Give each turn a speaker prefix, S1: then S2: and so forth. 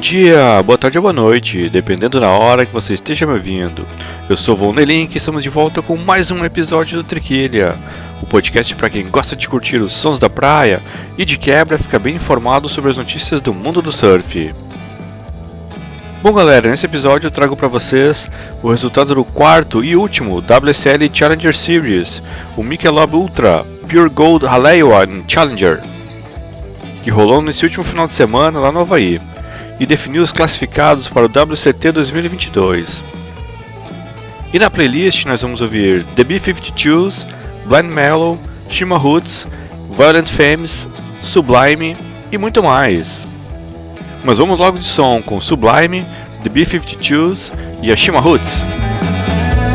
S1: dia, boa tarde ou boa noite, dependendo da hora que você esteja me ouvindo. Eu sou o Vonelink e estamos de volta com mais um episódio do Triquilha, o podcast para quem gosta de curtir os sons da praia e de quebra fica bem informado sobre as notícias do mundo do surf. Bom galera, nesse episódio eu trago para vocês o resultado do quarto e último WSL Challenger Series, o Michelob Ultra Pure Gold Haleiwa Challenger, que rolou nesse último final de semana lá no Havaí e definiu os classificados para o WCT 2022. E na playlist nós vamos ouvir The B-52s, Blind Mellow, Shima Roots, Violent Femmes, Sublime e muito mais. Mas vamos logo de som com Sublime, The B-52s e a Shima Roots.